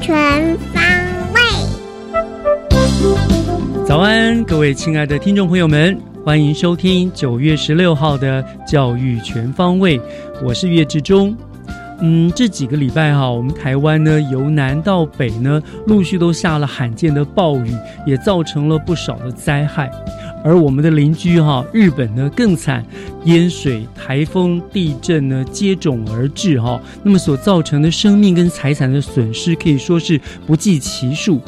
全方位早安，各位亲爱的听众朋友们，欢迎收听九月十六号的教育全方位。我是岳志忠。嗯，这几个礼拜哈，我们台湾呢由南到北呢，陆续都下了罕见的暴雨，也造成了不少的灾害。而我们的邻居哈，日本呢更惨，淹水、台风、地震呢接踵而至哈，那么所造成的生命跟财产的损失可以说是不计其数。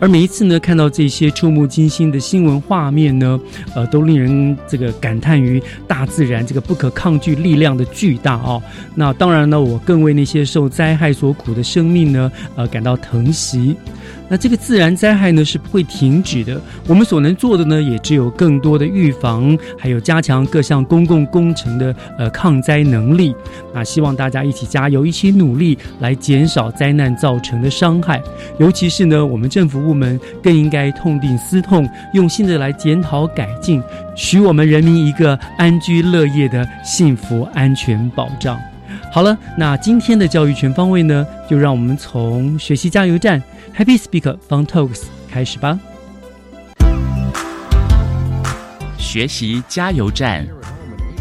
而每一次呢，看到这些触目惊心的新闻画面呢，呃，都令人这个感叹于大自然这个不可抗拒力量的巨大哦。那当然呢，我更为那些受灾害所苦的生命呢，呃，感到疼惜。那这个自然灾害呢是不会停止的，我们所能做的呢也只有更多的预防，还有加强各项公共工程的呃抗灾能力。那希望大家一起加油，一起努力来减少灾难造成的伤害。尤其是呢，我们政府部门更应该痛定思痛，用心的来检讨改进，许我们人民一个安居乐业的幸福安全保障。好了，那今天的教育全方位呢，就让我们从学习加油站。Happy Speaker Fun Talks 开始吧！学习加油站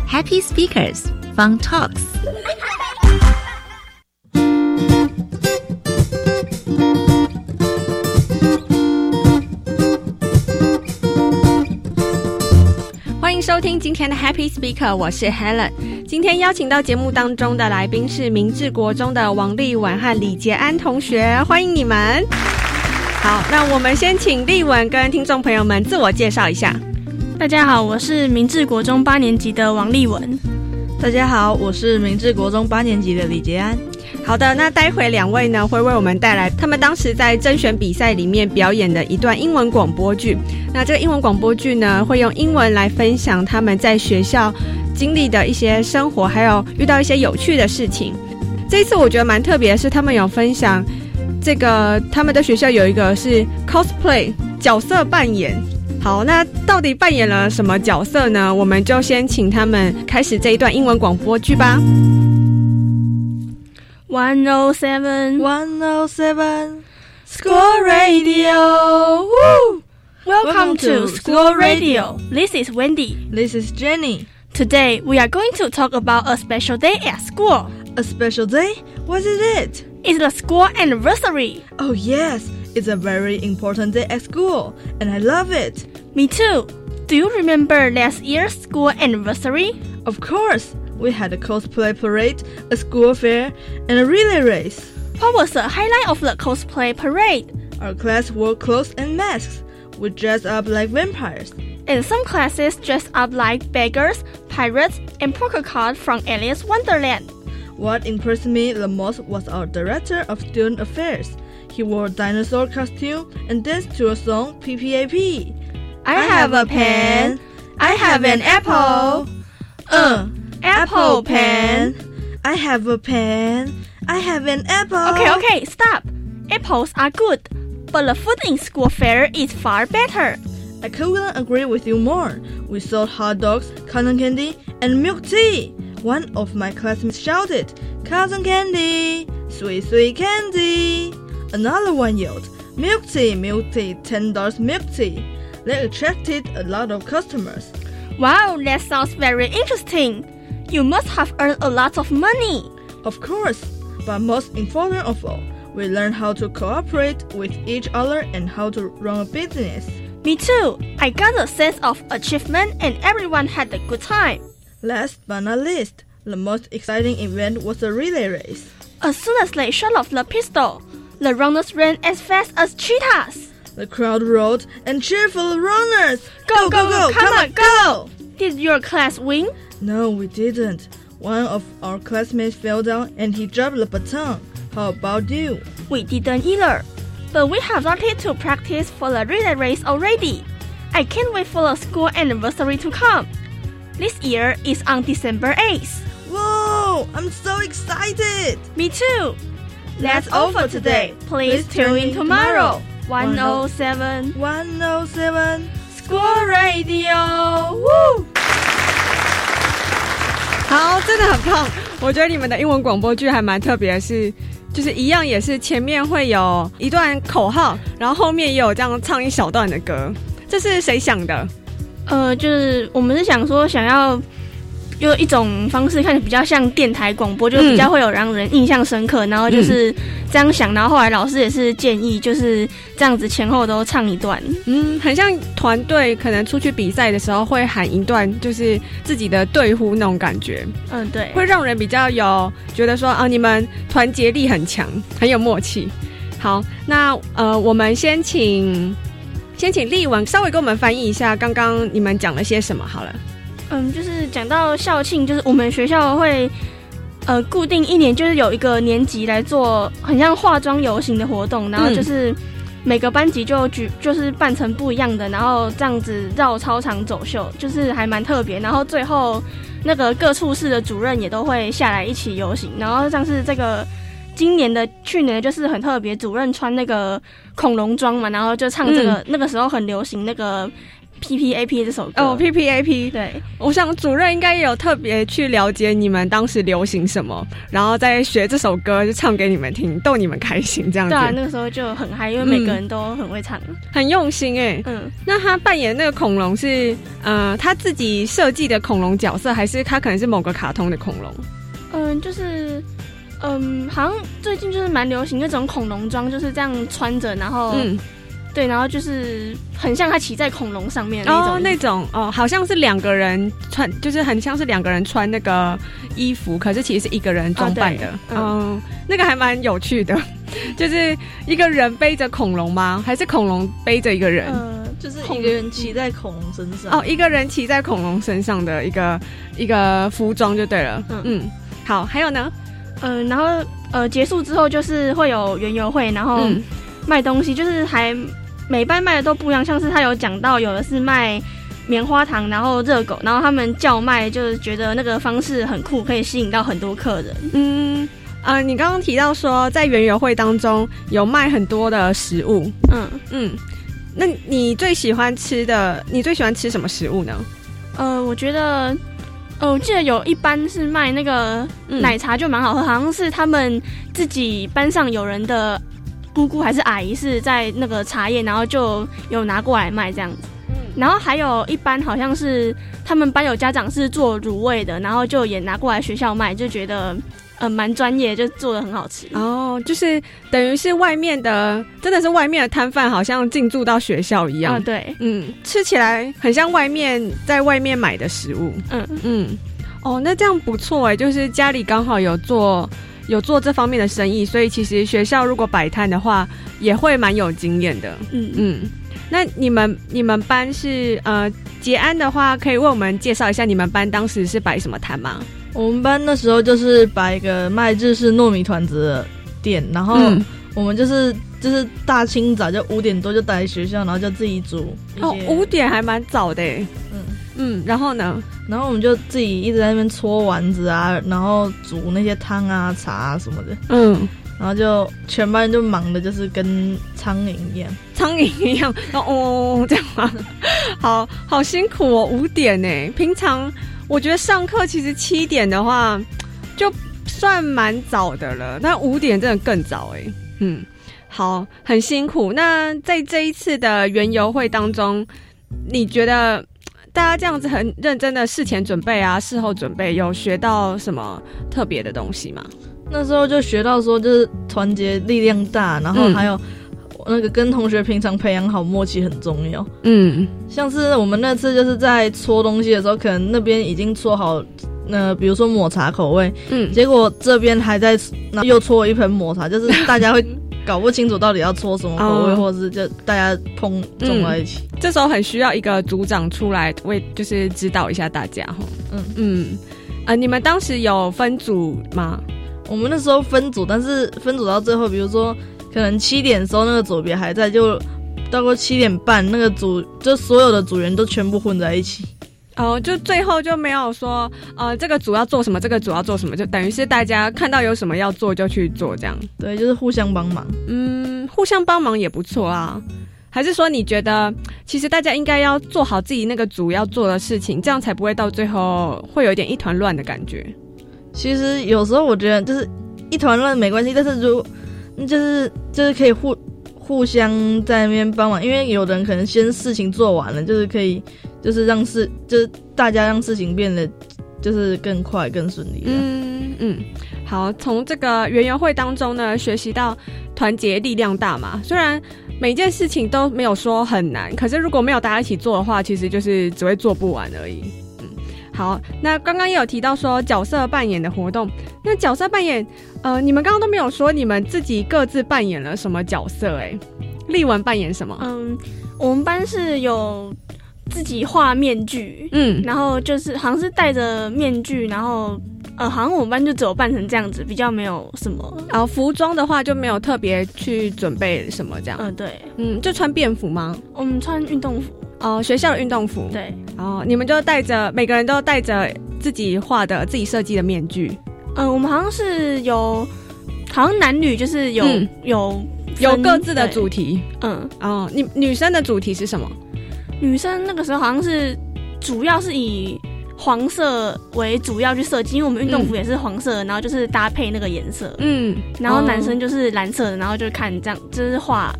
，Happy Speakers Fun Talks。收听今天的 Happy Speaker，我是 Helen。今天邀请到节目当中的来宾是明治国中的王立文和李杰安同学，欢迎你们。好，那我们先请立文跟听众朋友们自我介绍一下。大家好，我是明治国中八年级的王立文。大家好，我是明治国中八年级的李杰安。好的，那待会两位呢会为我们带来他们当时在甄选比赛里面表演的一段英文广播剧。那这个英文广播剧呢，会用英文来分享他们在学校经历的一些生活，还有遇到一些有趣的事情。这一次我觉得蛮特别的是，他们有分享。这个他们的学校有一个是 cosplay 角色扮演，好，那到底扮演了什么角色呢？我们就先请他们开始这一段英文广播剧吧。One o seven, one o seven, school radio. Welcome to school radio. This is Wendy. This is Jenny. Today we are going to talk about a special day at school. A special day? What is it? It's the school anniversary. Oh, yes. It's a very important day at school, and I love it. Me too. Do you remember last year's school anniversary? Of course. We had a cosplay parade, a school fair, and a relay race. What was the highlight of the cosplay parade? Our class wore clothes and masks. We dressed up like vampires. And some classes dressed up like beggars, pirates, and poker cards from Alice Wonderland. What impressed me the most was our director of student affairs. He wore a dinosaur costume and danced to a song PPAP. I have a pen. I have an apple. Uh, apple pen. I have a pen. I have an apple. Okay, okay, stop. Apples are good, but the food in school fair is far better. I couldn't agree with you more. We sold hot dogs, cotton candy, and milk tea. One of my classmates shouted, Cousin Candy! Sweet, sweet candy! Another one yelled, Milk tea, milk tea, ten dollars milk tea. They attracted a lot of customers. Wow, that sounds very interesting. You must have earned a lot of money. Of course, but most important of all, we learned how to cooperate with each other and how to run a business. Me too. I got a sense of achievement and everyone had a good time. Last but not least, the most exciting event was the relay race. As soon as they shot off the pistol, the runners ran as fast as cheetahs. The crowd roared and cheered for the runners. Go, go, go, come on, go! Did your class win? No, we didn't. One of our classmates fell down and he dropped the baton. How about you? We didn't either. But we have started to practice for the relay race already. I can't wait for the school anniversary to come. This year is on December 8th. Whoa! I'm so excited! Me too. That's all for today. Please tune in tomorrow. 107 107 School Radio. Woo! 好，真的很棒。我觉得你们的英文广播剧还蛮特别的是，就是一样也是前面会有一段口号，然后后面也有这样唱一小段的歌。这是谁想的？呃，就是我们是想说，想要用一种方式看起来比较像电台广播，就是比较会有让人印象深刻。然后就是这样想，然后后来老师也是建议，就是这样子前后都唱一段。嗯，很像团队可能出去比赛的时候会喊一段，就是自己的队呼那种感觉，嗯，对，会让人比较有觉得说啊，你们团结力很强，很有默契。好，那呃，我们先请先请丽文稍微给我们翻译一下刚刚你们讲了些什么好了。嗯，就是讲到校庆，就是我们学校会呃固定一年就是有一个年级来做很像化妆游行的活动，然后就是每个班级就举就是扮成不一样的，然后这样子绕操场走秀，就是还蛮特别。然后最后那个各处室的主任也都会下来一起游行，然后像是这个今年的去年就是很特别，主任穿那个恐龙装嘛，然后就唱这个、那个时候很流行那个 P P A P 这首歌哦，P P A P，对。我想主任应该也有特别去了解你们当时流行什么，然后再学这首歌就唱给你们听，逗你们开心这样子。对啊，那个时候就很嗨，因为每个人都很会唱，很用心哎。嗯，那他扮演那个恐龙是呃他自己设计的恐龙角色，还是他可能是某个卡通的恐龙？嗯，就是嗯，好像最近就是蛮流行那种恐龙装，就是这样穿着，然后嗯，对，然后就是很像他骑在恐龙上面的那种哦，那种哦，好像是两个人穿，就是很像是两个人穿那个衣服，可是其实是一个人装扮的嗯，那个还蛮有趣的，就是一个人背着恐龙吗？还是恐龙背着一个人？呃，就是一个人骑在恐龙身上。哦，一个人骑在恐龙身上的一个一个服装就对了。嗯嗯好，还有呢？呃，然后呃结束之后就是会有园游会，然后嗯卖东西，就是还每班卖的都不一样，像是他有讲到有的是卖。棉花糖，然后热狗，然后他们叫卖，就是觉得那个方式很酷，可以吸引到很多客人。嗯呃，你刚刚提到说在园游会当中有卖很多的食物，嗯，嗯，那你最喜欢吃的，你最喜欢吃什么食物呢？呃，我觉得，呃，我记得有一班是卖那个嗯奶茶，就蛮好喝，好像是他们自己班上有人的姑姑还是阿姨是在那个茶叶，然后就有拿过来卖这样子。然后还有一班好像是他们班有家长是做卤味的，然后就也拿过来学校卖，就觉得呃蛮专业，就做的很好吃。哦，就是等于是外面的，真的是外面的摊贩，好像进驻到学校一样。啊，对，嗯，吃起来很像外面在外面买的食物。嗯嗯，哦，那这样不错哎，就是家里刚好有做有做这方面的生意，所以其实学校如果摆摊的话，也会蛮有经验的。嗯嗯，嗯，那你们你们班是呃结安的话，可以为我们介绍一下你们班当时是摆什么摊吗？我们班那时候就是摆一个卖日式糯米团子的店，然后嗯我们就是就是大清早就五点多就待在学校，然后就自己煮哦，五点还蛮早的哎。嗯，嗯，然后呢？然后我们就自己一直在那边搓丸子啊，然后煮那些汤啊、茶啊什么的，嗯，然后就全班人就忙的就是跟苍蝇一样。苍蝇一样，然后哦这样吗？好好辛苦哦，五点呢。平常我觉得上课其实七点的话就算蛮早的了，但五点真的更早哎。嗯，好，很辛苦。那在这一次的园游会当中，你觉得大家这样子很认真的事前准备啊，事后准备，有学到什么特别的东西吗？那时候就学到说，就是团结力量大，然后还有那个跟同学平常培养好默契很重要。嗯，像是我们那次就是在搓东西的时候，可能那边已经搓好，那比如说抹茶口味，嗯，结果这边还在，那又搓一盆抹茶，就是大家会搞不清楚到底要搓什么口味，哦或者是就大家碰撞在一起。这时候很需要一个组长出来为，就是指导一下大家哈。嗯嗯，呃，你们当时有分组吗？我们那时候分组，但是分组到最后，比如说可能七点的时候那个组别还在，就到过七点半，那个组就所有的组员都全部混在一起。哦，就最后就没有说，呃，这个组要做什么，这个组要做什么，就等于是大家看到有什么要做就去做，这样。对，就是互相帮忙。嗯，互相帮忙也不错啊。还是说你觉得，其实大家应该要做好自己那个组要做的事情，这样才不会到最后会有一点一团乱的感觉。其实有时候我觉得就是一团乱没关系，但是如就是就是可以互互相在那边帮忙，因为有的人可能先事情做完了，就是可以就是让事就是大家让事情变得就是更快更顺利。嗯嗯，好，从这个园游会当中呢，学习到团结力量大嘛。虽然每件事情都没有说很难，可是如果没有大家一起做的话，其实就是只会做不完而已。嗯，好，那刚刚也有提到说角色扮演的活动，那角色扮演，呃，你们刚刚都没有说你们自己各自扮演了什么角色、欸？哎，丽文扮演什么？嗯，我们班是有自己画面具，嗯。然后就是好像是戴着面具，然后呃，好像我们班就只有扮成这样子，比较没有什么。然后服装的话就没有特别去准备什么这样，嗯、对，嗯，就穿便服吗？我们穿运动服，哦，学校的运动服，对，哦，你们就带着，每个人都带着自己画的、自己设计的面具，嗯、我们好像是有，好像男女就是有、嗯。有有各自的主题。嗯，哦，你女生的主题是什么？女生那个时候好像是主要是以黄色为主要去设计，因为我们运动服也是黄色的，然后就是搭配那个颜色。嗯，然后男哦生就是蓝色的，然后就看这样，就是画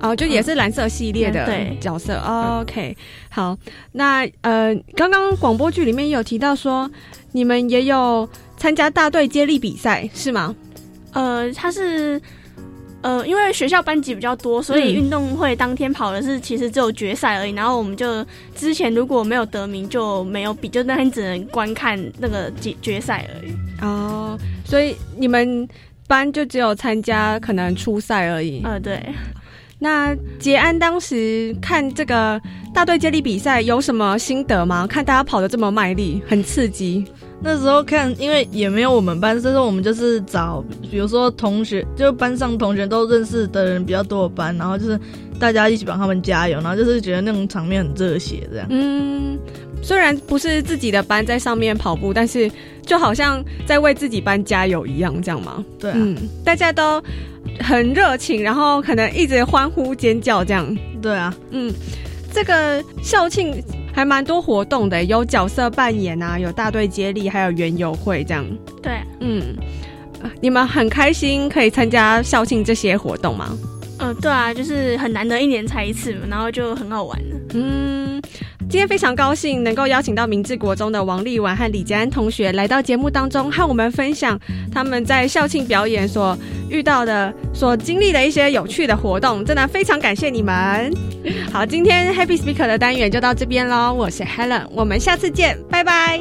哦，就也是蓝色系列的嗯对角色。哦 OK，好，那呃，刚刚广播剧里面也有提到说，你们也有参加大队接力比赛是吗？呃，他是呃，因为学校班级比较多，所以嗯运动会当天跑的是其实只有决赛而已。然后我们就之前如果没有得名就没有比，就那天只能观看那个决决赛而已。哦，所以你们班就只有参加可能初赛而已。呃，对，那杰安当时看这个大队接力比赛有什么心得吗？看大家跑得这么卖力，很刺激。那时候看，因为也没有我们班，所以说我们就是找，比如说同学，就班上同学都认识的人比较多的班，然后就是大家一起帮他们加油，然后就是觉得那种场面很热血，这样。嗯，虽然不是自己的班在上面跑步，但是就好像在为自己班加油一样，这样吗？对啊，嗯，大家都很热情，然后可能一直欢呼尖叫这样。对啊，嗯，这个校庆还蛮多活动的，有角色扮演啊，有大队接力，还有园游会这样。对，嗯，呃你们很开心可以参加校庆这些活动吗？呃，对啊，就是很难得一年才一次嘛，然后就很好玩。嗯，今天非常高兴能够邀请到明治国中的王丽婉和李杰安同学来到节目当中，和我们分享他们在校庆表演所遇到的、所经历的一些有趣的活动，真的非常感谢你们。好，今天 Happy Speaker 的单元就到这边喽，我是 Helen，我们下次见，拜拜。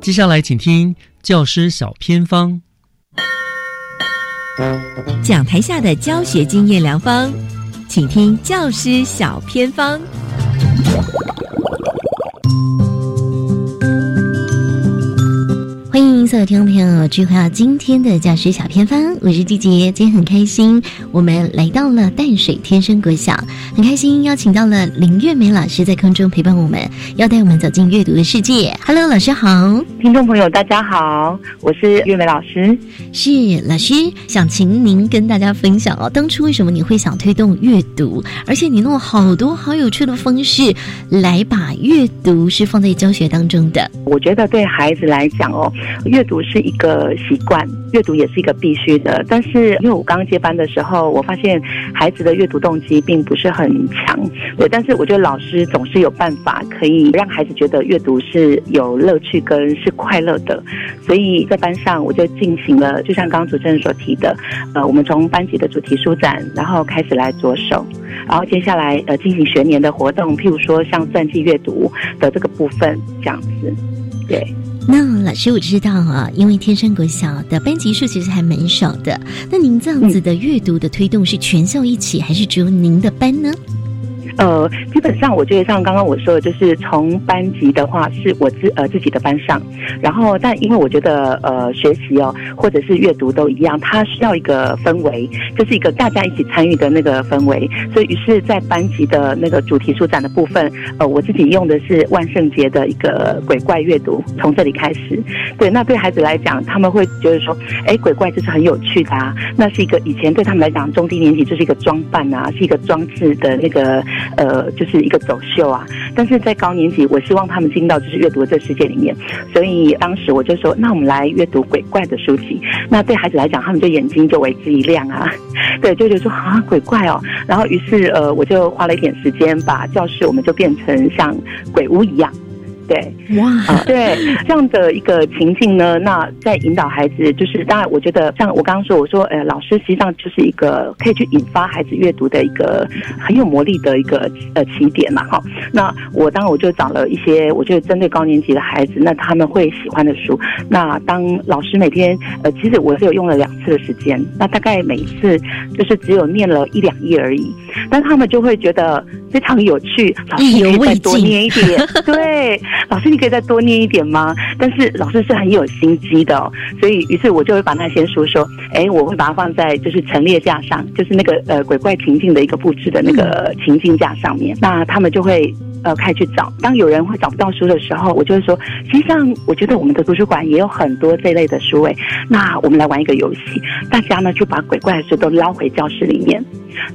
接下来请听教师小偏方。讲台下的教学经验良方，请听教师小偏方。所有的听众朋友，聚会到今天的教师小偏方，我是季杰，今天很开心，我们来到了淡水天生国小，很开心邀请到了林月梅老师在空中陪伴我们，要带我们走进阅读的世界。Hello，老师好，听众朋友大家好，我是月梅老师，是老师，想请您跟大家分享哦，当初为什么你会想推动阅读，而且你用了好多好有趣的方式来把阅读是放在教学当中的。我觉得对孩子来讲哦，阅阅读是一个习惯，阅读也是一个必须的。但是因为我刚接班的时候，我发现孩子的阅读动机并不是很强，对。但是我觉得老师总是有办法可以让孩子觉得阅读是有乐趣跟是快乐的。所以在班上我就进行了，就像刚刚主持人所提的，呃，我们从班级的主题书展，然后开始来着手，然后接下来呃进行学年的活动，譬如说像传记阅读的这个部分这样子。对，那老师我知道啊，因为天生国小的班级数其实还蛮少的，那您这样子的阅读的推动是全校一起，还是只有您的班呢？呃，基本上我觉得像刚刚我说的，就是从班级的话是我自呃自己的班上，然后但因为我觉得呃学习哦或者是阅读都一样，它需要一个氛围，就是一个大家一起参与的那个氛围，所以于是在班级的那个主题书展的部分，呃我自己用的是万圣节的一个鬼怪阅读，从这里开始。对，那对孩子来讲，他们会觉得说，哎，鬼怪就是很有趣的啊，那是一个以前对他们来讲中低年级就是一个装扮啊，是一个装置的那个。呃，就是一个走秀啊，但是在高年级，我希望他们进到就是阅读这世界里面，所以当时我就说，那我们来阅读鬼怪的书籍。那对孩子来讲，他们就眼睛就为之一亮啊，对，就觉得说啊，鬼怪哦。然后于是呃，我就花了一点时间，把教室我们就变成像鬼屋一样。对，哇，对这样的一个情境呢，那在引导孩子，就是当然，我觉得像我刚刚说，我说，呃，老师实际上就是一个可以去引发孩子阅读的一个很有魔力的一个呃起点嘛，哈。那我当然我就找了一些，我觉得针对高年级的孩子，那他们会喜欢的书。那当老师每天，呃，其实我是有用了两次的时间，那大概每一次就是只有念了一两页而已，但他们就会觉得非常有趣，老师可以再多念一点，对。老师，你可以再多念一点吗？但是老师是很有心机的，所以于是我就会把那些书说，哎，我会把它放在就是陈列架上，就是那个呃鬼怪情境的一个布置的那个情境架上面，那他们就会。呃，开始去找。当有人会找不到书的时候，我就会说，实际上我觉得我们的图书馆也有很多这类的书诶。那我们来玩一个游戏，大家呢就把鬼怪的书都捞回教室里面。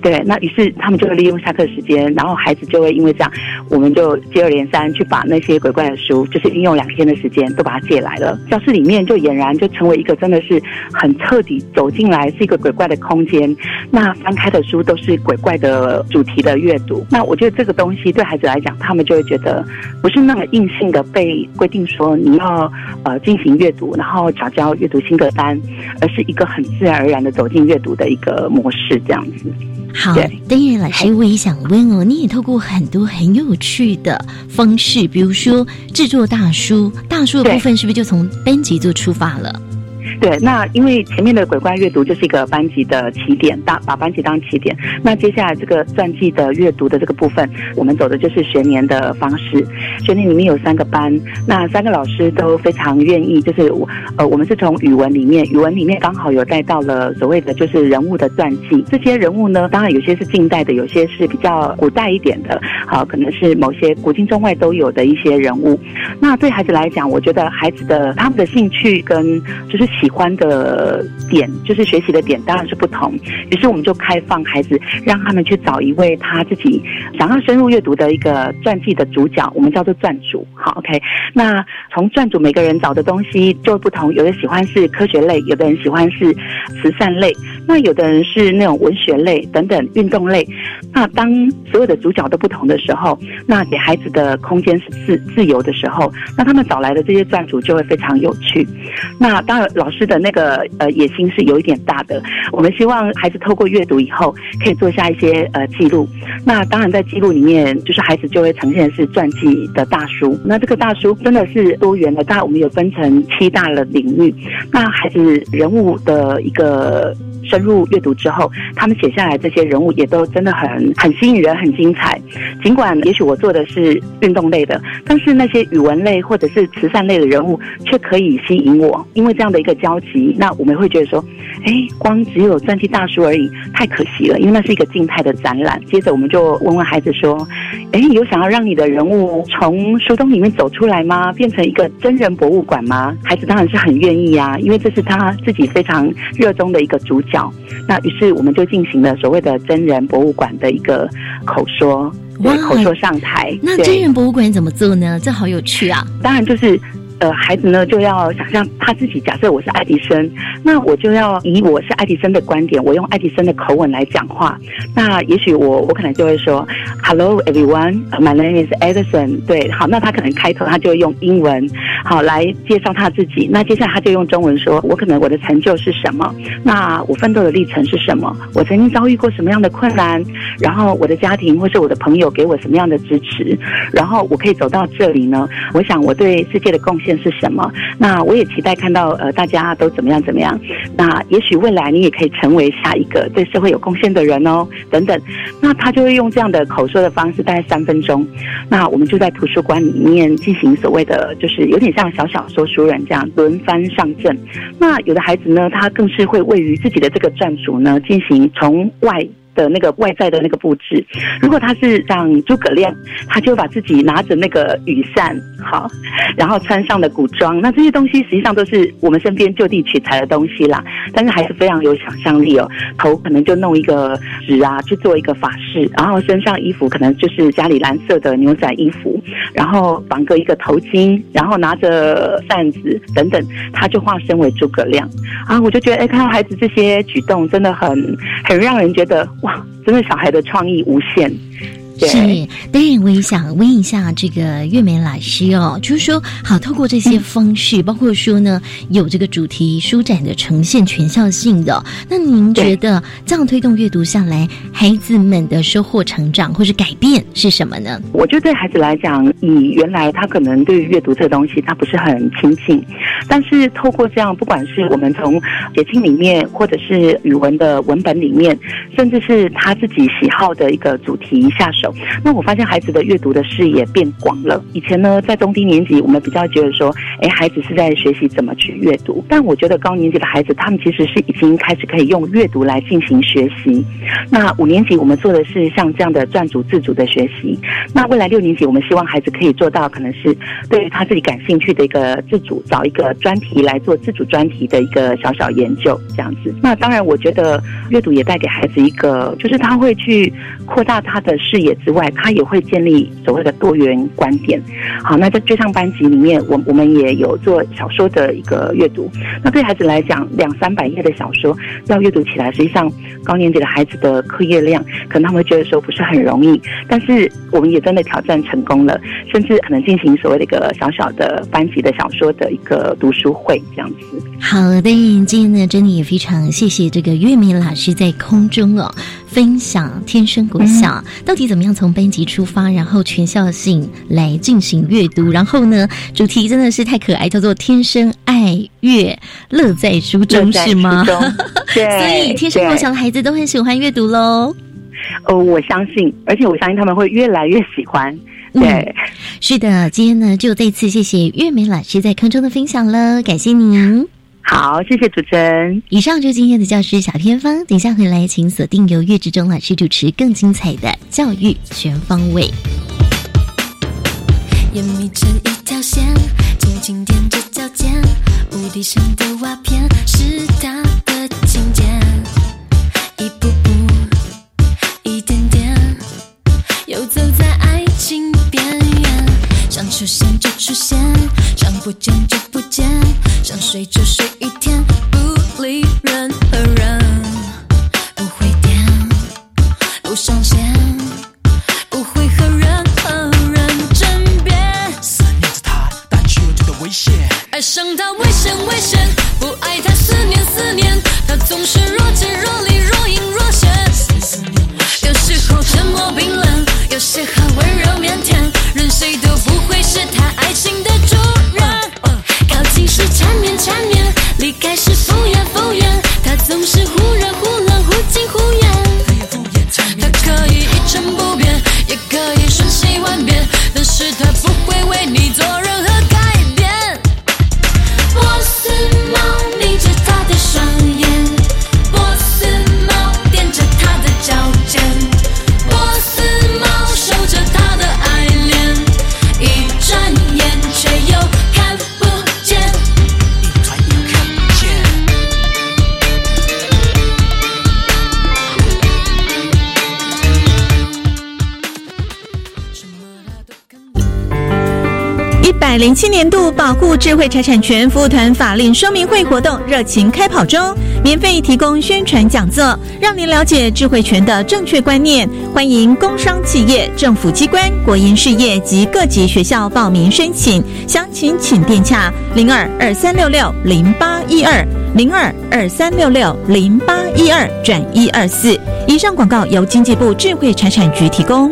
对，那于是他们就会利用下课时间，然后孩子就会因为这样，我们就接二连三去把那些鬼怪的书，就是运用两天的时间都把它借来了。教室里面就俨然就成为一个真的是很彻底走进来是一个鬼怪的空间。那翻开的书都是鬼怪的主题的阅读。那我觉得这个东西对孩子来讲。他们就会觉得不是那么硬性的被规定说你要呃进行阅读，然后找交阅读心得单，而是一个很自然而然的走进阅读的一个模式这样子。好，当然老师我也想问哦，你也透过很多很有趣的方式，比如说制作大书，大书的部分是不是就从班级做出发了？对，那因为前面的鬼怪阅读就是一个班级的起点，当把班级当起点。那接下来这个传记的阅读的这个部分，我们走的就是学年的方式。学年里面有三个班，那三个老师都非常愿意，就是我呃，我们是从语文里面，语文里面刚好有带到了所谓的就是人物的传记。这些人物呢，当然有些是近代的，有些是比较古代一点的，好，可能是某些古今中外都有的一些人物。那对孩子来讲，我觉得孩子的他们的兴趣跟就是喜。欢的点就是学习的点当然是不同，于是我们就开放孩子，让他们去找一位他自己想要深入阅读的一个传记的主角，我们叫做传主。好，OK。那从传主每个人找的东西就不同，有的喜欢是科学类，有的人喜欢是慈善类，那有的人是那种文学类等等运动类。那当所有的主角都不同的时候，那给孩子的空间是自自由的时候，那他们找来的这些传主就会非常有趣。那当然老老师。的那个呃野心是有一点大的，我们希望孩子透过阅读以后可以做下一些呃记录。那当然在记录里面，就是孩子就会呈现是传记的大叔。那这个大叔真的是多元的，大我们有分成七大的领域。那孩子人物的一个深入阅读之后，他们写下来这些人。物也都真的很很吸引人，很精彩。尽管也许我做的是运动类的，但是那些语文类或者是慈善类的人。物却可以吸引我，因为这样的一个交集，那我们会觉得说，哎，光只有传记大叔而已，太可惜了，因为那是一个静态的展览。接着我们就问问孩子说，哎，有想要让你的人。物从书中里面走出来吗？变成一个真人。博物馆吗？孩子当然是很愿意呀，因为这是他自己非常热衷的一个主角。那于是我们就进行了所谓的真人博物馆的一个口说，对口说上台。那真人博物馆怎么做呢？这好有趣啊！当然就是。呃，孩子呢就要想象他自己。假设我是爱迪生，那我就要以我是爱迪生的观点，我用爱迪生的口吻来讲话。那也许我我可能就会说，Hello everyone, my name is Edison。对，好，那他可能开头他就用英文好来介绍他自己。那接下来他就用中文说，我可能我的成就是什么？那我奋斗的历程是什么？我曾经遭遇过什么样的困难？然后我的家庭或是我的朋友给我什么样的支持？然后我可以走到这里呢？我想我对世界的贡献。是什么？那我也期待看到呃，大家都怎么样怎么样。那也许未来你也可以成为下一个对社会有贡献的人哦，等等。那他就会用这样的口说的方式，大概三分钟。那我们就在图书馆里面进行所谓的，就是有点像小小说书人这样轮番上阵。那有的孩子呢，他更是会位于自己的这个站主呢，进行从外。的那个外在的那个布置，如果他是像诸葛亮，他就把自己拿着那个羽扇，好，然后穿上的古装，那这些东西实际上都是我们身边就地取材的东西啦，但是还是非常有想象力哦。头可能就弄一个纸啊，去做一个法式，然后身上衣服可能就是家里蓝色的牛仔衣服，然后绑个一个头巾，然后拿着扇子等等，他就化身为诸葛亮啊！我就觉得，哎，看到孩子这些举动，真的很很让人觉得。真的，小孩的创意无限。是，当然我也想问一下这个月梅老师哦，就是说，好，透过这些方式，包括说呢，有这个主题书展的呈现，全校性的，那您觉得这样推动阅读下来，孩子们的收获、成长或是改变是什么呢？我觉得对孩子来讲，以原来他可能对于阅读这个东西他不是很亲近，但是透过这样，不管是我们从节庆里面，或者是语文的文本里面，甚至是他自己喜好的一个主题下手。那我发现孩子的阅读的视野变广了。以前呢，在中低年级，我们比较觉得说，哎，孩子是在学习怎么去阅读。但我觉得高年级的孩子，他们其实是已经开始可以用阅读来进行学习。那五年级我们做的是像这样的专主自主的学习。那未来六年级，我们希望孩子可以做到，可能是对于他自己感兴趣的一个自主，找一个专题来做自主专题的一个小小研究这样子。那当然，我觉得阅读也带给孩子一个，就是他会去扩大他的视野。之外，他也会建立所谓的多元观点。好，那在追上班级里面，我我们也有做小说的一个阅读。那对孩子来讲，两三百页的小说要阅读起来，实际上高年级的孩子的课业量，可能他们会觉得说不是很容易。但是我们也真的挑战成功了，甚至可能进行所谓的一个小小的班级的小说的一个读书会这样子。好的，今天呢，真的也非常谢谢这个月明老师在空中哦分享天生国小到底怎么样从班级出发，然后全校性来进行阅读，然后呢，主题真的是太可爱，叫做“天生爱阅，乐在书中”，是吗？对，所以天生国小的孩子都很喜欢阅读喽。哦，我相信，而且我相信他们会越来越喜欢。对，是的，今天呢，就再次谢谢月美老师在空中的分享了，感谢您。好，谢谢主持人。以上就是今天的教师小偏方，等下回来请锁定由岳志忠老师主持更精彩的教育全方位。眼眯成一条线，轻轻踮着脚尖，无底深的瓦片是他的琴键，一步步，一点点，游走在爱情边缘，想出现就出现，想不见就不见。想睡就睡一天，不理任何人，不会点，不上线，不会和任何人争辩。思念着他，但却觉得危险。爱上他危险危险，不爱他思念思念，他总是若即若离，若隐若现。有时候沉默冰冷，有时候温柔腼腆，任谁都不会是他爱情的主人。靠近时缠绵缠绵，离开时敷衍敷衍，他总是零七年度保护智慧财产权服务团法令说明会活动热情开跑中，免费提供宣传讲座，让您了解智慧权的正确观念。欢迎工商企业、政府机关、国营事业及各级学校报名申请，详情请电洽零二二三六六零八一二零二二三六六零八一二转一二四。以上广告由经济部智慧财产局提供。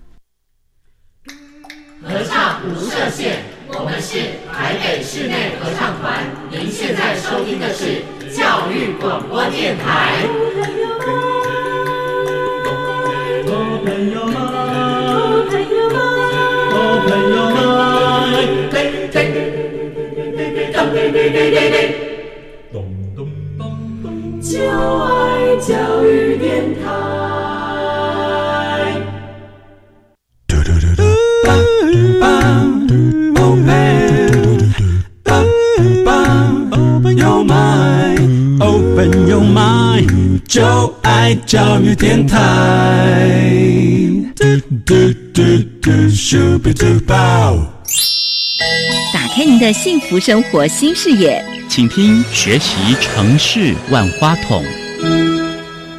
合唱无设限，我们是台北室内合唱团。您现在收听的是教育广播电台。哦朋友们，哦朋友们，哦朋友们，嘞嘞嘞咚嘞嘞嘞嘞嘞，咚咚咚咚，就爱教育电台。就爱教育电台。嘟嘟嘟嘟，Super Duper。打开您的幸福生活新视野，请听学习城市万花筒。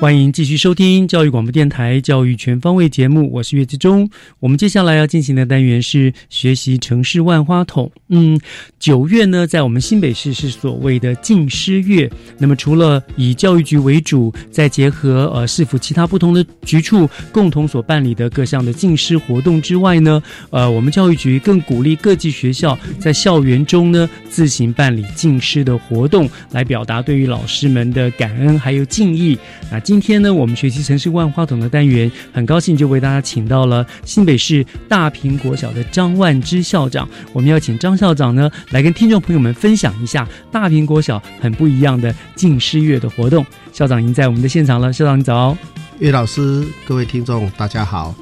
欢迎继续收听教育广播电台《教育全方位》节目，我是岳志忠。我们接下来要进行的单元是学习城市万花筒。嗯，九月呢，在我们新北市是所谓的敬师月。那么，除了以教育局为主，再结合呃市府其他不同的局处共同所办理的各项的敬师活动之外呢，呃，我们教育局更鼓励各级学校在校园中呢自行办理敬师的活动，来表达对于老师们的感恩还有敬意。那今天呢，我们学习城市万花筒的单元，很高兴就为大家请到了新北市大平国小的张万之校长。我们要请张校长呢来跟听众朋友们分享一下大平国小很不一样的敬师月的活动。校长已经在我们的现场了，校长早。岳老师，各位听众大家好，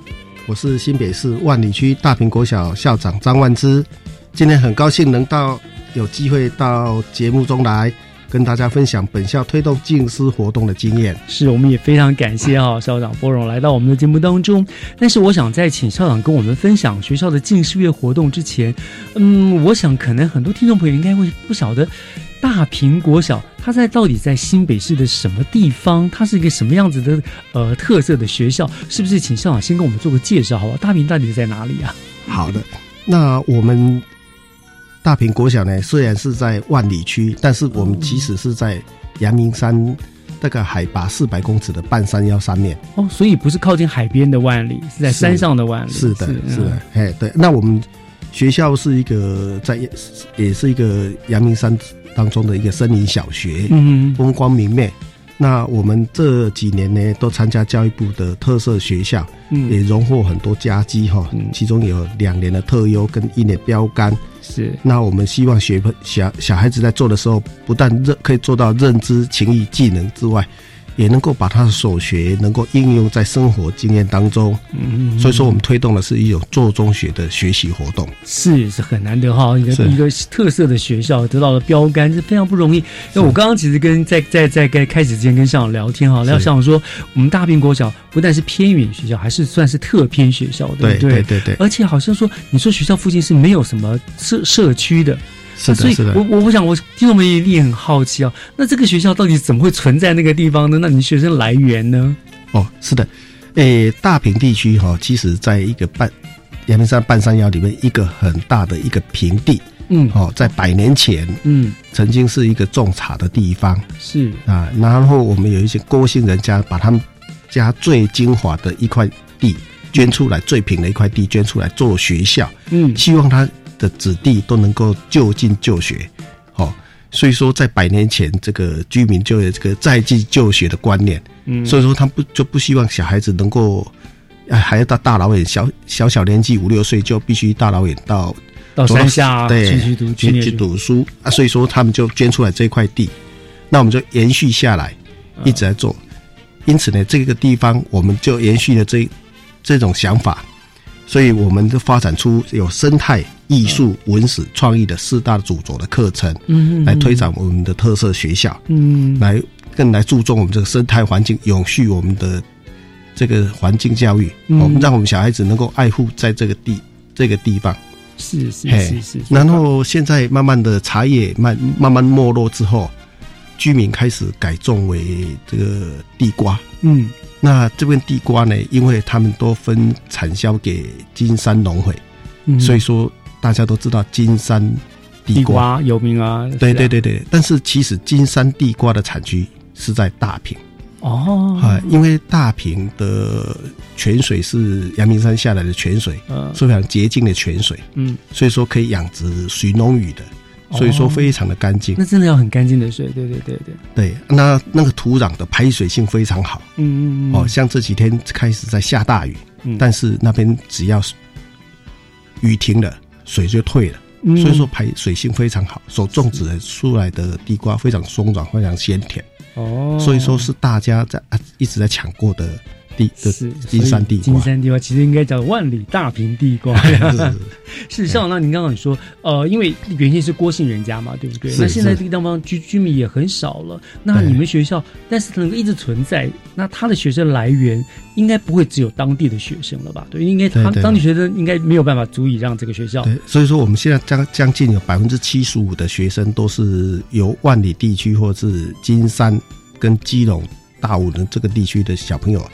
我是新北市万里区大平国小校长张万之。今天很高兴能到有机会到节目中来。跟大家分享本校推动静思活动的经验，是我们也非常感谢哈校长拨冗来到我们的节目当中。但是我想在请校长跟我们分享学校的静思月活动之前，嗯，我想可能很多听众朋友应该会不晓得大平国小它在到底在新北市的什么地方，它是一个什么样子的呃特色的学校，是不是？请校长先跟我们做个介绍，好吧？大平到底在哪里啊？好的，那我们。大坪国小呢，虽然是在万里区，但是我们其实是在阳明山那个海拔四百公尺的半山腰上面。哦，所以不是靠近海边的万里，是在山上的万里。是的，是的，哎，对。那我们学校是一个在，也是一个阳明山当中的一个森林小学，嗯，风光明媚。那我们这几年呢，都参加教育部的特色学校，嗯，也荣获很多佳绩哈。其中有两年的特优跟一年标杆。是。那我们希望学小小孩子在做的时候，不但认可以做到认知、情谊、技能之外。也能够把他的所学能够应用在生活经验当中，嗯。嗯，所以说我们推动的是一种做中学的学习活动，是是很难得哈，一个一个特色的学校得到了标杆是非常不容易。因为我刚刚其实跟在在在该开始之前跟校长聊天哈，聊校长说我们大平国小不但是偏远学校，还是算是特偏学校，对对对对，而且好像说你说学校附近是没有什么社社区的。是的，是的。我我我想，我听众们一定很好奇哦。那这个学校到底怎么会存在那个地方呢？那你学生来源呢？哦，是的，诶，大坪地区哈，其实在一个半阳明山半山腰里面一个很大的一个平地，嗯，哦，在百年前，嗯，曾经是一个种茶的地方，是啊，然后我们有一些郭姓人家把他们家最精华的一块地捐出来，最平的一块地捐出来做学校，嗯，希望他的子弟都能够就近就学，哦，所以说在百年前，这个居民就有这个在地就学的观念，嗯。所以说他不就不希望小孩子能够，哎，还要到大老远小小小年纪五六岁就必须大老远到到山下对去去读去去读书。啊，所以说他们就捐出来这块地，那我们就延续下来，嗯一直在做。因此呢，这个地方我们就延续了这这种想法，所以我们就发展出有生态、艺术、文史、创意的四大主轴的课程，嗯来推展我们的特色学校，嗯。来更来注重我们这个生态环境，永续我们的这个环境教育，嗯。我们让我们小孩子能够爱护在这个地这个地方。是是是是，然后现在慢慢的茶叶慢慢慢没落之后，居民开始改种为这个地瓜。嗯，那这边地瓜呢，因为他们都分产销给金山农会，嗯。所以说大家都知道金山地地瓜。有名啊，对对对对，但是其实金山地瓜的产区是在大坪。哦，啊，因为大坪的泉水是阳明山下来的泉水，嗯。是非常洁净的泉水，嗯，所以说可以养殖水龙鱼的，所以说非常的干净。那真的要很干净的水，对对对对，对，那那个土壤的排水性非常好。嗯嗯嗯，哦，像这几天开始在下大雨，嗯但是那边只要雨停了，水就退了，嗯所以说排水性非常好，所种植出来的地瓜非常松软，非常鲜甜。哦，所以说是大家在啊一直在抢购的地的是金山地瓜金。山地瓜其实应该叫万里大平地瓜。是 事实上，那您刚刚说，呃，因为原先是郭姓人家嘛，对不对？那现在这个地方居居民也很少了。那你们学校，但是能够一直存在，那他的学生来源应该不会只有当地的学生了吧？对，应该他当地学生应该没有办法足以让这个学校对，所以说我们现在将将近有百分之七十五的学生都是由万里地区或是金山跟基隆、大武的这个地区的小朋友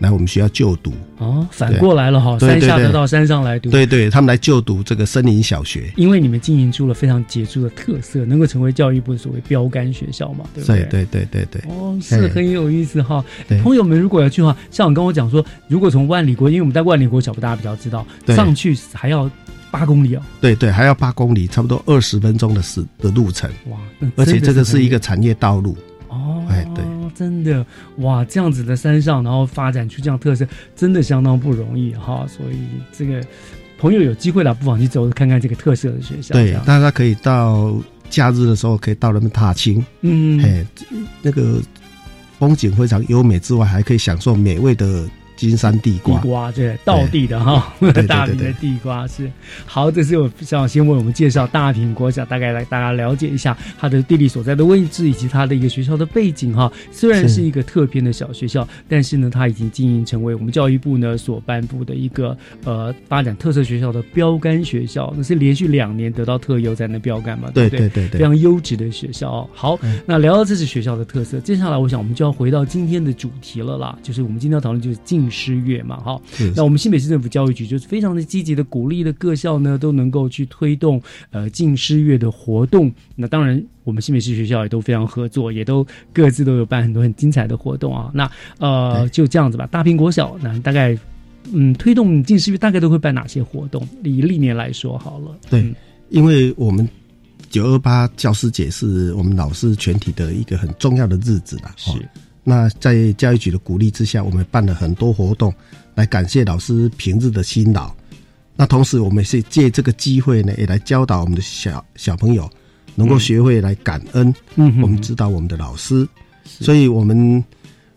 来我们学校就读。哦，反过来了哈，对对对山下的到山上来读。对对，他们来就读这个森林小学。因为你们经营出了非常杰出的特色，能够成为教育部所谓标杆学校嘛，对不对对对对对。哦，是很有意思哈对。朋友们如果要去的话，像我跟我讲说，如果从万里国，因为我们在万里国小，大家比较知道，上去还要八公里哦。对对，还要八公里，差不多二十分钟的时的路程。哇，而且这个是一个产业道路。真的哇，这样子的山上，然后发展出这样特色，真的相当不容易哈。所以这个朋友有机会了，不妨去走看看这个特色的学校。对这样，大家可以到假日的时候可以到那边踏青。嗯哎，那个风景非常优美之外，还可以享受美味的金山地瓜地瓜。瓜，对，道地的哈大坪的地瓜是好。这是我想先为我们介绍大坪国小，大概来大家了解一下它的地理所在的位置以及它的一个学校的背景哈。虽然是是一个特偏的小学校，但是呢，它已经经营成为我们教育部呢所颁布的一个呃发展特色学校的标杆学校，那是连续两年得到特优才能标杆嘛，不对对对对对非常优质的学校哦。好，那聊到这是学校的特色，接下来我想我们就要回到今天的主题了啦，就是我们今天要讨论就是敬师乐嘛，哈。那我们新北市政府教育局就是非常的积极的鼓励的各校呢都能够去推动呃进师乐的活动。那当然，我们新北市学校也都非常合作，也都各自都有办很多很精彩的活动啊。那呃就这样子吧，大坪国小那大概。嗯，推动进师乐大概都会办哪些活动？以历年来说好了，对，因为我们九二八教师节是我们老师全体的一个很重要的日子啦。是。那在教育局的鼓励之下，我们办了很多活动，来感谢老师平日的辛劳。那同时，我们是借这个机会呢，也来教导我们的小小朋友，能够学会来感恩。嗯我们指导我们的老师，所以我们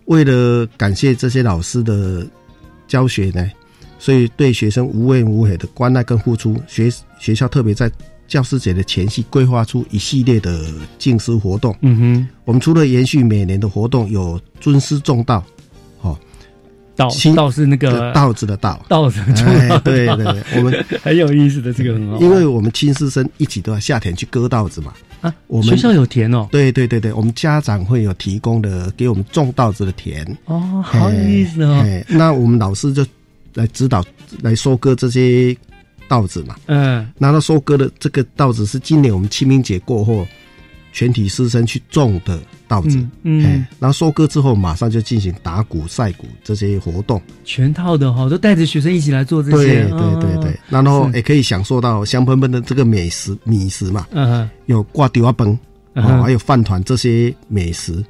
为了感谢这些老师的教学呢，所以对学生无怨无悔的关爱跟付出，学学校特别在教师节的前夕规划出一系列的敬师活动。嗯哼，我们除了延续每年的活动，有尊师重道，哦，道亲道是那个道子的道，道子的哎道对对对，我们 很有意思的，这个很好，因为我们亲师生一起都要下田去割稻子嘛。啊，我们学校有田哦。对对对对，我们家长会有提供的给我们种稻子的田。哦，好有意思哦。哎，那我们老师就来指导来收割这些稻子嘛。嗯，然后收割的这个稻子是今年我们清明节过后，全体师生去种的稻子。嗯嗯哎然后收割之后，马上就进行打谷、晒谷这些活动。全套的哈，都带着学生一起来做这些，对对对哦，然后也可以享受到香喷喷的这个美食米食嘛。嗯哼有挂丢啊崩，哦，还有饭团这些美食。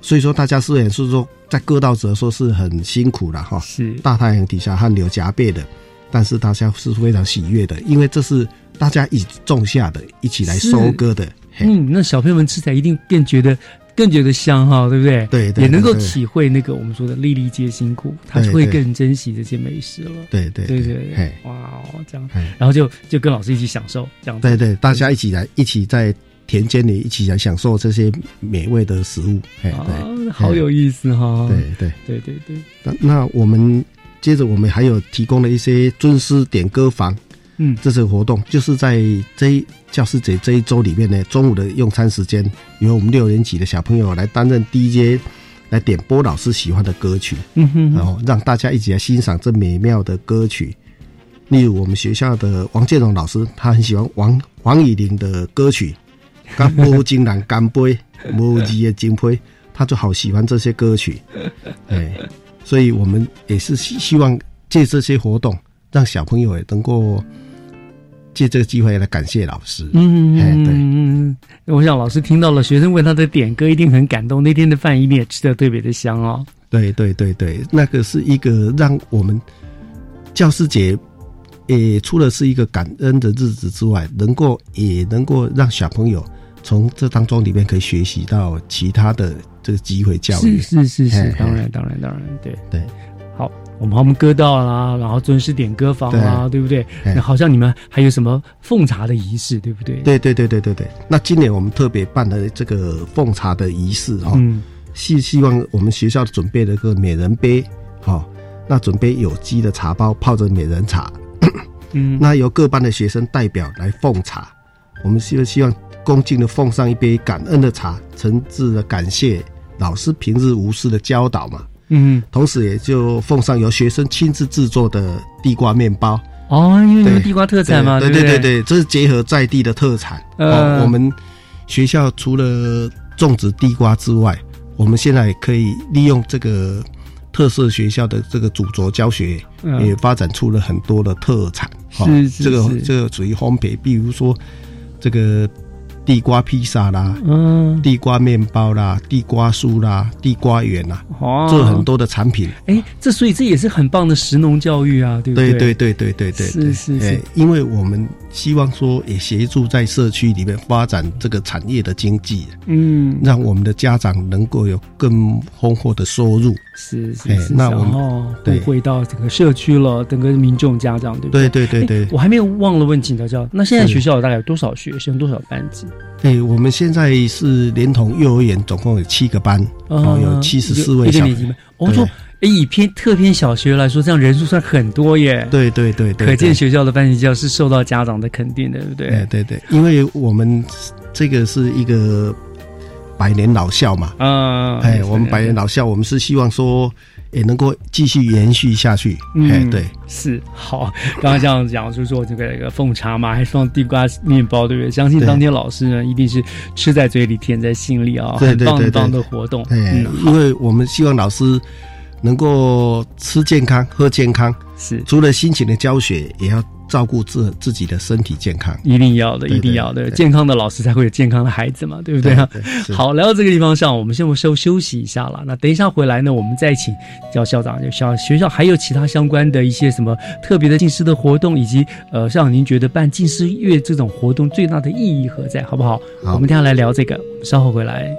所以说，大家虽然是说在割稻子的时候是很辛苦的哈，是大太阳底下汗流浃背的，但是大家是非常喜悦的，因为这是大家一起种下的，一起来收割的。嗯，那小朋友们吃起来一定更觉得更觉得香哈，对不对？对对也能够体会那个我们说的粒粒皆辛苦，他就会更珍惜这些美食了。对对对对哇哦，这样，然后就就跟老师一起享受这样。对对，大家一起来，一起在田间里一起来享受这些美味的食物。哎，对，啊，好有意思哈。对对对对对，那那我们接着我们还有提供了一些尊师点歌房，嗯，这次活动就是在这一教师节这一周里面呢，中午的用餐时间，由我们六年级的小朋友来担任 DJ，来点播老师喜欢的歌曲，嗯哼然后让大家一起来欣赏这美妙的歌曲。例如我们学校的王建荣老师，他很喜欢王王以玲的歌曲，《干波金兰干杯，无字的金杯》，他就好喜欢这些歌曲，哎，所以我们也是希希望借这些活动，让小朋友也能够借这个机会来感谢老师。嗯哎，对。嗯，我想老师听到了学生为他的点歌，一定很感动。那天的饭一定也吃的特别的香哦。对对对对，那个是一个让我们教师节，也除了是一个感恩的日子之外，能够也能够让小朋友从这当中里面可以学习到其他的这个机会教育。是是是是，当然当然当然，对对。好，我们我们歌道啦，然后尊师点歌房啦，对不对？那好像你们还有什么奉茶的仪式，对不对？对对对对对对。那今年我们特别办的这个奉茶的仪式哈、嗯是希望我们学校准备了个美人杯，哈、那准备有机的茶包泡着美人茶，嗯，那由各班的学生代表来奉茶，我们希希望恭敬的奉上一杯感恩的茶，诚挚的感谢老师平日无私的教导嘛。嗯，同时也就奉上由学生亲自制作的地瓜面包。哦，因为你们地瓜特产嘛，对对对对对，这是结合在地的特产。呃哦，我们学校除了种植地瓜之外，我们现在也可以利用这个特色学校的这个主轴教学，嗯也发展出了很多的特产。哦是是这个这个属于烘焙，比如说这个地瓜披萨啦，嗯，地瓜面包啦，地瓜酥啦，地瓜圆啦，哦做很多的产品。哎，这所以这也是很棒的食农教育啊，对不对？对对对对对对，是是是。哎因为我们希望说也协助在社区里面发展这个产业的经济，嗯，让我们的家长能够有更丰厚的收入。是是哎是，然那我们回到整个社区了，整个民众家长，对不对？对对对对。哎我还没有忘了问请教教，那现在学校大概有多少学生，多少班级？哎，我们现在是连同幼儿园总共有七个班，哦，有七十四位。我对说，哎，以偏特偏小学来说，这样人数算很多耶。对对对对，可见学校的班级教是受到家长的肯定的，对不对？哎对对，因为我们这个是一个百年老校嘛，啊，哎，我们百年老校，我们是希望说也能够继续延续下去。哎，嗯，对，是好。刚刚这样讲，就是说这个一个奉茶嘛，还放地瓜面包，对不对？相信当天老师呢，一定是吃在嘴里，甜在心里啊，很棒很棒的活动。哎嗯，，因为我们希望老师能够吃健康、喝健康，是除了辛勤的教学，也要照顾自自己的身体健康。一定要的，对一定要的。对健康的老师才会有健康的孩子嘛，对不对啊？对对好，来到这个地方上，我们先休休息一下了。那等一下回来呢，我们再请教校长，就校学校还有其他相关的一些什么特别的敬师的活动，以及呃，校长您觉得办敬师月这种活动最大的意义何在，好不好？好我们等一下来聊这个，稍后回来。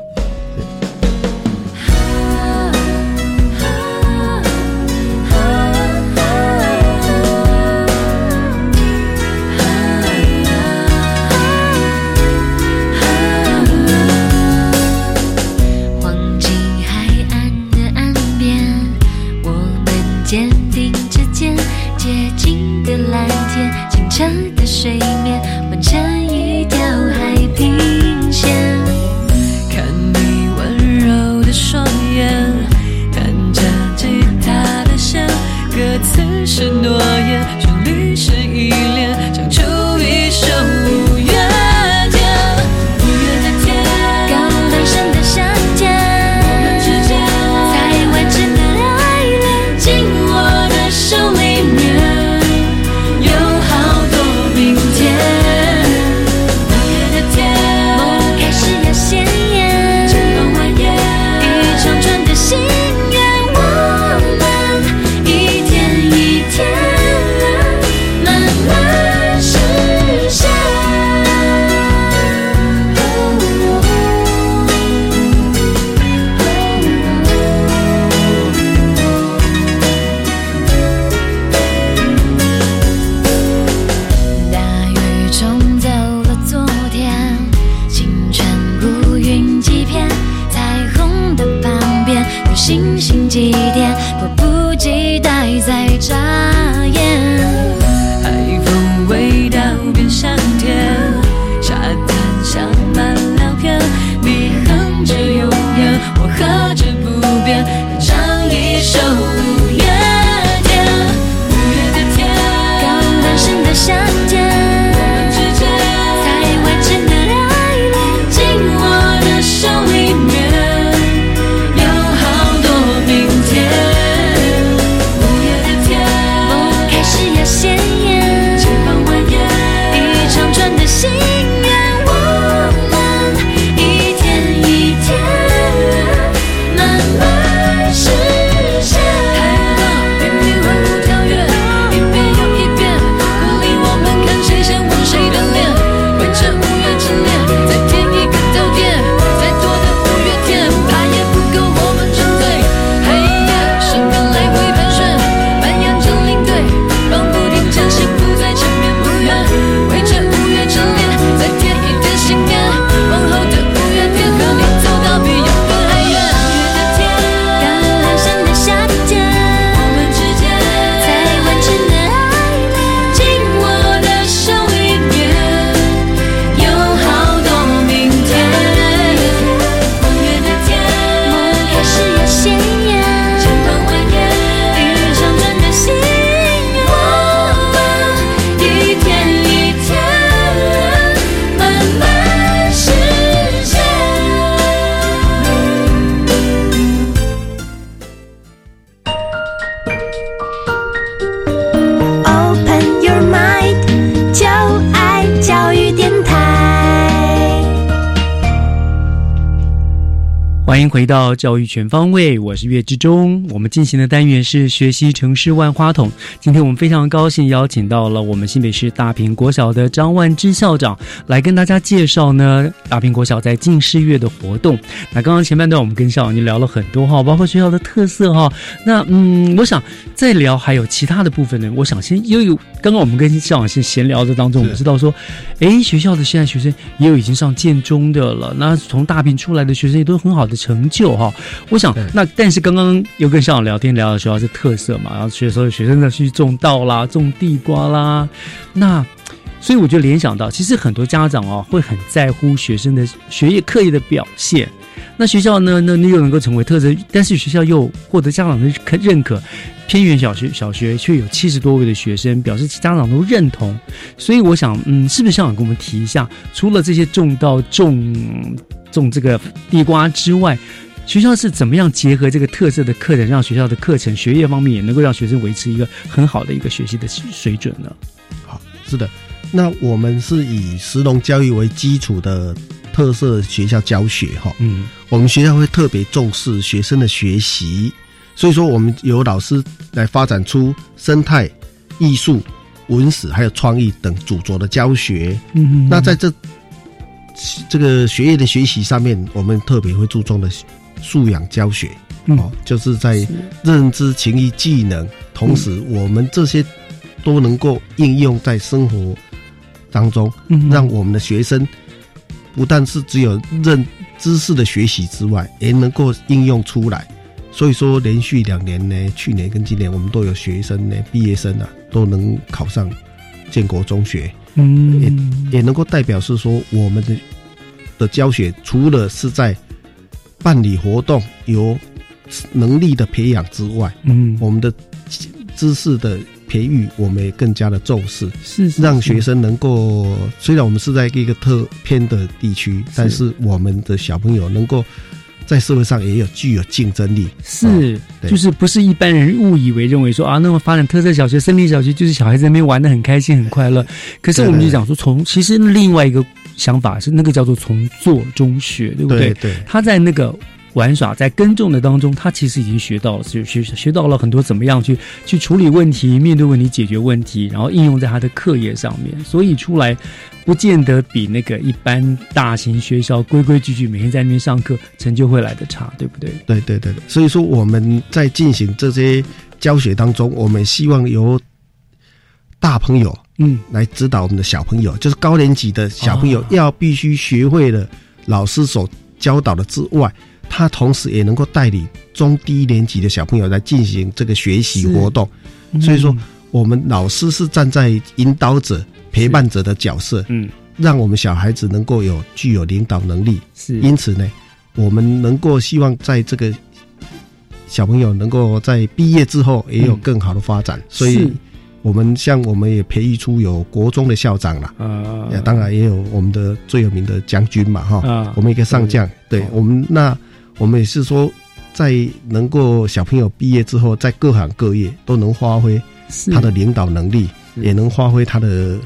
教育全方位，我是岳志忠。我们进行的单元是学习城市万花筒。今天我们非常高兴邀请到了我们新北市大坪国小的张万之校长来跟大家介绍呢大坪国小在近视月的活动。那刚刚前半段我们跟校长就聊了很多哈，包括学校的特色哈。那嗯，我想再聊还有其他的部分呢。我想先因为刚刚我们跟校长先闲聊的当中，我们知道说，哎，学校的现在学生也有已经上建中的了。那从大坪出来的学生也都很好的成就哈。我想那但是刚刚又跟校长聊天聊到学校是特色嘛，然后学所有学生呢去种稻啦、种地瓜啦，那所以我就联想到，其实很多家长哦会很在乎学生的学业课业的表现。那学校呢，那你又能够成为特色，但是学校又获得家长的认认可。偏远小学小学却有七十多位的学生表示家长都认同，所以我想，嗯，是不是校长跟我们提一下，除了这些种稻、种种这个地瓜之外，学校是怎么样结合这个特色的课程，让学校的课程学业方面也能够让学生维持一个很好的一个学习的水准呢？好，是的，那我们是以石龙教育为基础的特色学校教学，哈，嗯，我们学校会特别重视学生的学习。所以说，我们由老师来发展出生态、艺术、文史还有创意等主轴的教学。嗯，那在这这个学业的学习上面，我们特别会注重的素养教学。哦，就是在认知、情谊、技能，同时我们这些都能够应用在生活当中，让我们的学生不但是只有认知识的学习之外，也能够应用出来。所以说，连续两年呢，去年跟今年，我们都有学生呢，毕业生啊，都能考上建国中学。嗯，也也能够代表是说，我们的的教学除了是在办理活动有能力的培养之外，嗯，我们的知识的培育，我们也更加的重视，是让学生能够，虽然我们是在一个特偏的地区，但是我们的小朋友能够。在社会上也有具有竞争力，是，就是不是一般人误以为认为说啊，那么发展特色小学、森林小学，就是小孩子那边玩的很开心、很快乐。可是我们就讲说，从其实另外一个想法是，那个叫做从做中学，对不对？对，他在那个。玩耍在耕种的当中，他其实已经学到了，就学学到了很多怎么样去去处理问题、面对问题、解决问题，然后应用在他的课业上面。所以出来不见得比那个一般大型学校规规矩矩每天在那边上课成就会来的差，对不对？对对对。所以说我们在进行这些教学当中，我们希望由大朋友嗯。来指导我们的小朋友，就是高年级的小朋友要必须学会了老师所教导的之外。他同时也能够带领中低年级的小朋友来进行这个学习活动，所以说我们老师是站在引导者、陪伴者的角色，嗯，让我们小孩子能够有具有领导能力。是，因此呢，我们能够希望在这个小朋友能够在毕业之后也有更好的发展，所以。我们像我们也培育出有国中的校长了，啊，当然也有我们的最有名的将军嘛，哈，我们一个上将，对我们那我们也是说，在能够小朋友毕业之后，在各行各业都能发挥他的领导能力，也能发挥他的。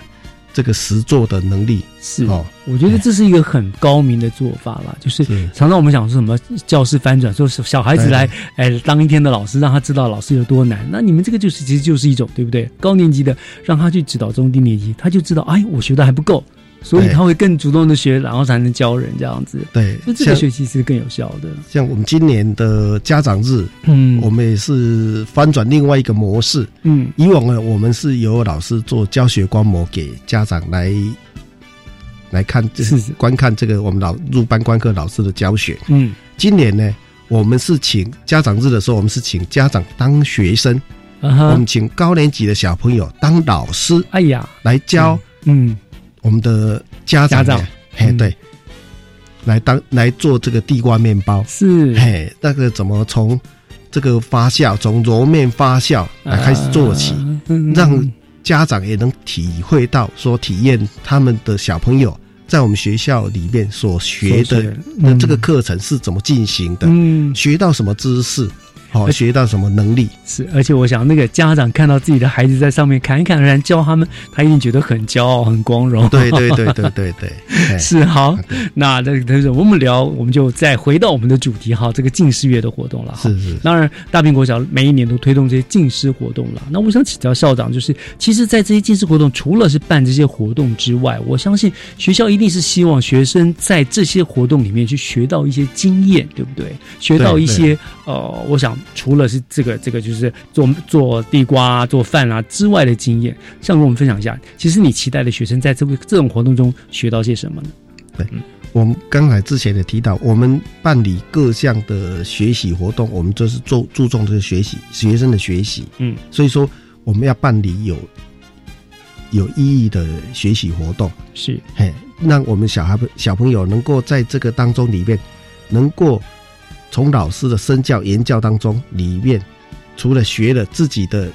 这个实做的能力是哦，我觉得这是一个很高明的做法了。就是常常我们讲说什么教室翻转，说小孩子来哎当一天的老师，让他知道老师有多难。那你们这个就是其实就是一种对不对？高年级的让他去指导中低年级，他就知道哎，我学的还不够。所以他会更主动的学，然后才能教人这样子。对，就这个学习是更有效的。像我们今年的家长日，嗯，我们也是翻转另外一个模式。嗯，以往呢，我们是由老师做教学观摩给家长来来看，是观看这个我们老入班观课老师的教学。嗯，今年呢，我们是请家长日的时候，我们是请家长当学生，我们请高年级的小朋友当老师。哎呀，来教，嗯。我们的家长，家长，嘿，对，来当来做这个地瓜面包，是，嘿，那个怎么从这个发酵，从揉面发酵来开始做起，让家长也能体会到，说体验他们的小朋友在我们学校里面所学的那这个课程是怎么进行的，嗯，学到什么知识。好、学到什么能力。是，而且我想那个家长看到自己的孩子在上面侃侃而谈教他们，他一定觉得很骄傲、很光荣。对对对对对对，哎 是好。那那但是我们聊，我们就再回到我们的主题哈，这个近视月的活动了。是是，当然大苹国小每一年都推动这些近视活动了。那我想请教校长，就是其实，在这些近视活动，除了是办这些活动之外，我相信学校一定是希望学生在这些活动里面去学到一些经验，对不对？学到一些呃，我想除了是这个这个就是做做地瓜、啊、做饭啊之外的经验，像跟我们分享一下，其实你期待的学生在这个这种活动中学到些什么呢？对，我们刚才之前也提到，我们办理各项的学习活动，我们就是注注重这个学习学生的学习。嗯，所以说我们要办理有有意义的学习活动，是嘿，让我们小孩小朋友能够在这个当中里面，能够从老师的身教言教当中里面，除了学了自己的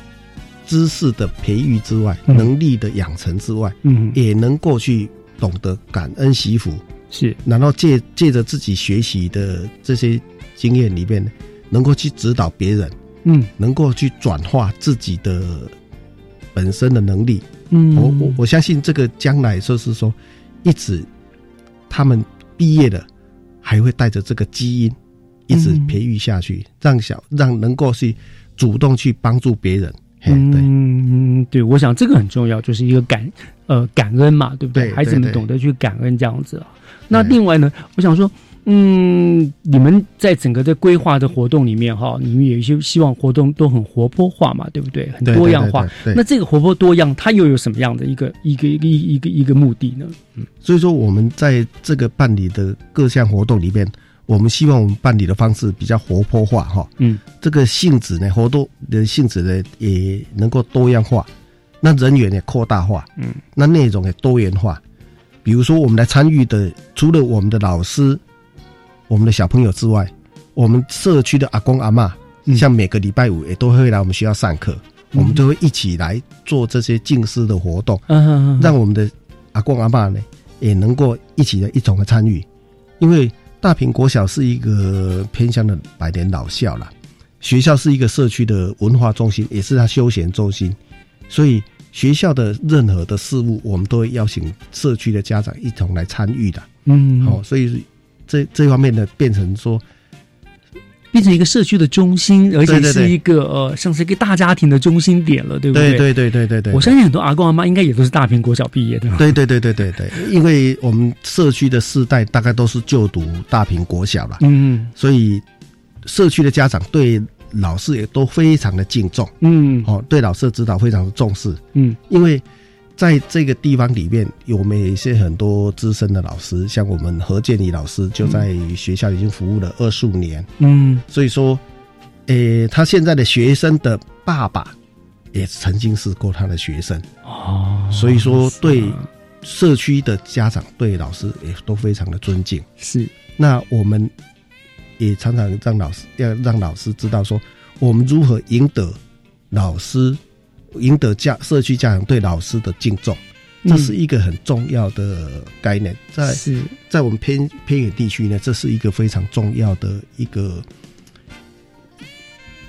知识的培育之外，嗯。能力的养成之外，嗯。也能够去懂得感恩惜福，是，然后借借着自己学习的这些经验里面，能够去指导别人，嗯。能够去转化自己的本身的能力。嗯。我我我相信这个将来就是说，一直他们毕业了，还会带着这个基因一直嗯培育下去，让小让能够去主动去帮助别人。嘿对嗯，对，我想这个很重要，就是一个感呃感恩嘛，对不对？对孩子们懂得去感恩这样子啊。那另外呢，我想说，嗯，你们在整个的规划的活动里面哈，你们有一些希望活动都很活泼化嘛，对不对？很多样化那这个活泼多样，它又有什么样的一个一个一个一个一个目的呢？嗯，所以说，我们在这个办理的各项活动里面，我们希望我们办理的方式比较活泼化哈。嗯，这个性质呢，活动的性质呢也能够多样化，那人员也扩大化，嗯，那内容也多元化。比如说，我们来参与的，除了我们的老师、我们的小朋友之外，我们社区的阿公阿嬷，像每个礼拜五也都会来我们学校上课，嗯。我们就会一起来做这些敬师的活动，嗯嗯嗯让我们的阿公阿妈呢也能够一起的一同的参与，因为大平国小是一个偏乡的百年老校啦，学校是一个社区的文化中心，也是它休闲中心，所以学校的任何的事务，我们都会邀请社区的家长一同来参与的。嗯，好、所以这这方面呢，变成说变成一个社区的中心，而且是一个呃，像是一个大家庭的中心点了，对不对？对对对对对对。我相信很多阿公阿妈应该也都是大平国小毕业的。对对对对对对，因为我们社区的世代大概都是就读大平国小了，嗯。所以社区的家长对老师也都非常的敬重，嗯。哦，对老师的指导非常的重视，嗯，因为在这个地方里面，我们有一些很多资深的老师，像我们何建礼老师就在学校已经服务了二十五年，嗯。所以说，诶，他现在的学生的爸爸也曾经是过他的学生，哦，所以说对社区的家长对老师也都非常的尊敬。是，那我们也常常让老师要让老师知道说，我们如何赢得老师赢得家社区家长对老师的敬重，嗯这是一个很重要的概念。在是在我们偏偏远地区呢，这是一个非常重要的一个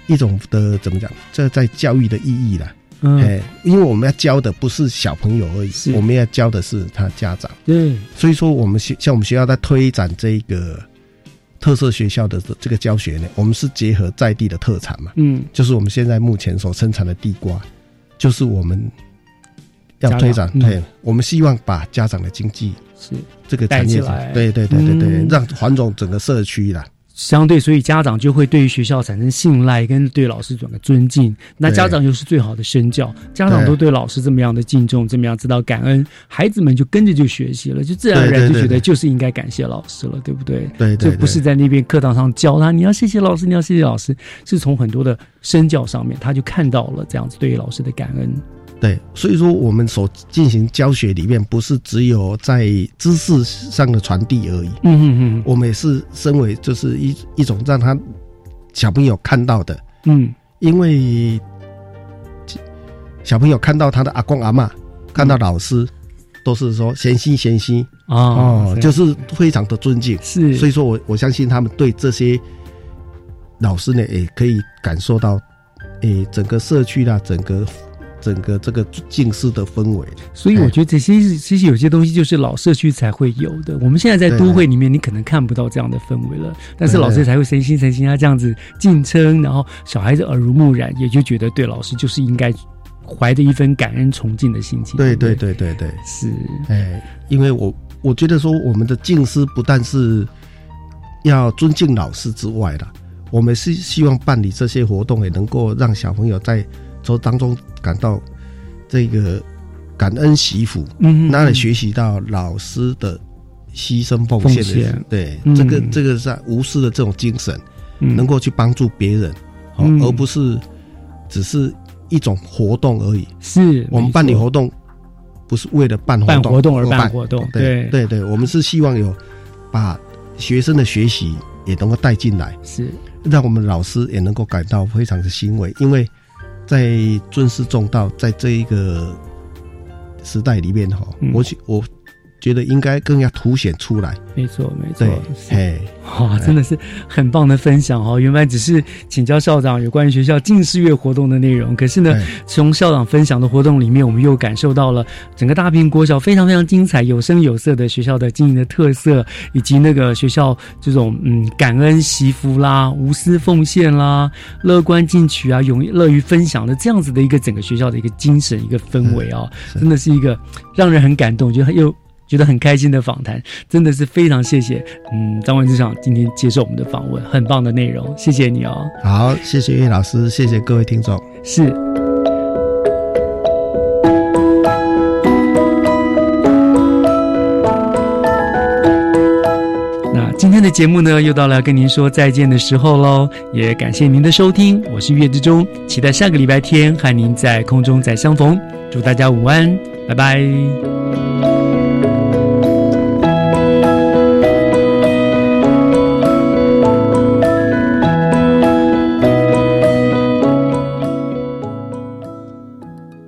一种的怎么讲？这在教育的意义啦。嗯哎，因为我们要教的不是小朋友而已，我们要教的是他家长。对，所以说我们学像我们学校在推展这个特色学校的这个教学呢，我们是结合在地的特产嘛，嗯，就是我们现在目前所生产的地瓜，就是我们要推展。嗯对，我们希望把家长的经济是这个产业来对对对对对，嗯让环总整个社区啦。相对，所以家长就会对于学校产生信赖，跟对老师转个尊敬。那家长又是最好的身教，家长都对老师这么样的敬重，这么样知道感恩，孩子们就跟着就学习了，就自然而然就觉得就是应该感谢老师了，对不对？对对就不是在那边课堂上教他你要谢谢老师，你要谢谢老师，是从很多的身教上面，他就看到了这样子对于老师的感恩。对，所以说我们所进行教学里面，不是只有在知识上的传递而已。嗯嗯嗯，我们也是身为就是一一种让他小朋友看到的，嗯，因为小朋友看到他的阿公阿嬷，看到老师，都是说贤妻贤妻哦就是非常的尊敬。是，所以说我我相信他们对这些老师呢也可以感受到，诶，整个社区啦，整个整个这个静思的氛围。所以我觉得这些其实有些东西就是老社区才会有的。我们现在在都会里面，你可能看不到这样的氛围了。但是老师才会诚心诚心啊这样子敬称，然后小孩子耳濡目染，也就觉得对老师就是应该怀着一份感恩崇敬的心情。对对对对对，是哎，因为我我觉得说我们的敬师不但是要尊敬老师之外啦，我们是希望办理这些活动，也能够让小朋友在周当中感到这个感恩惜福，嗯，那里学习到老师的牺牲奉献的，对，这个这个是无私的这种精神，能够去帮助别人，哦，而不是只是一种活动而已。是我们办理活动，不是为了办办活动而办活动，对。对对，我们是希望有把学生的学习也能够带进来，是。让我们老师也能够感到非常的欣慰，因为。在尊师重道，在这一个时代里面哈，我我觉得应该更要凸显出来。没错，没错，哎，哇，真的是很棒的分享哦！原本只是请教校长有关于学校近视月活动的内容，可是呢，从校长分享的活动里面，我们又感受到了整个大平国小非常非常精彩、有声有色的学校的经营的特色，以及那个学校这种嗯感恩惜福啦、无私奉献啦、乐观进取啊、勇乐于分享的这样子的一个整个学校的一个精神、一个氛围啊，真的是一个让人很感动，觉得又。觉得很开心的访谈，真的是非常谢谢，嗯，张文志长今天接受我们的访问，很棒的内容，谢谢你哦。好，谢谢岳老师，谢谢各位听众。是。那今天的节目呢，又到了跟您说再见的时候喽，也感谢您的收听，我是岳志忠，期待下个礼拜天和您在空中再相逢，祝大家午安，拜拜。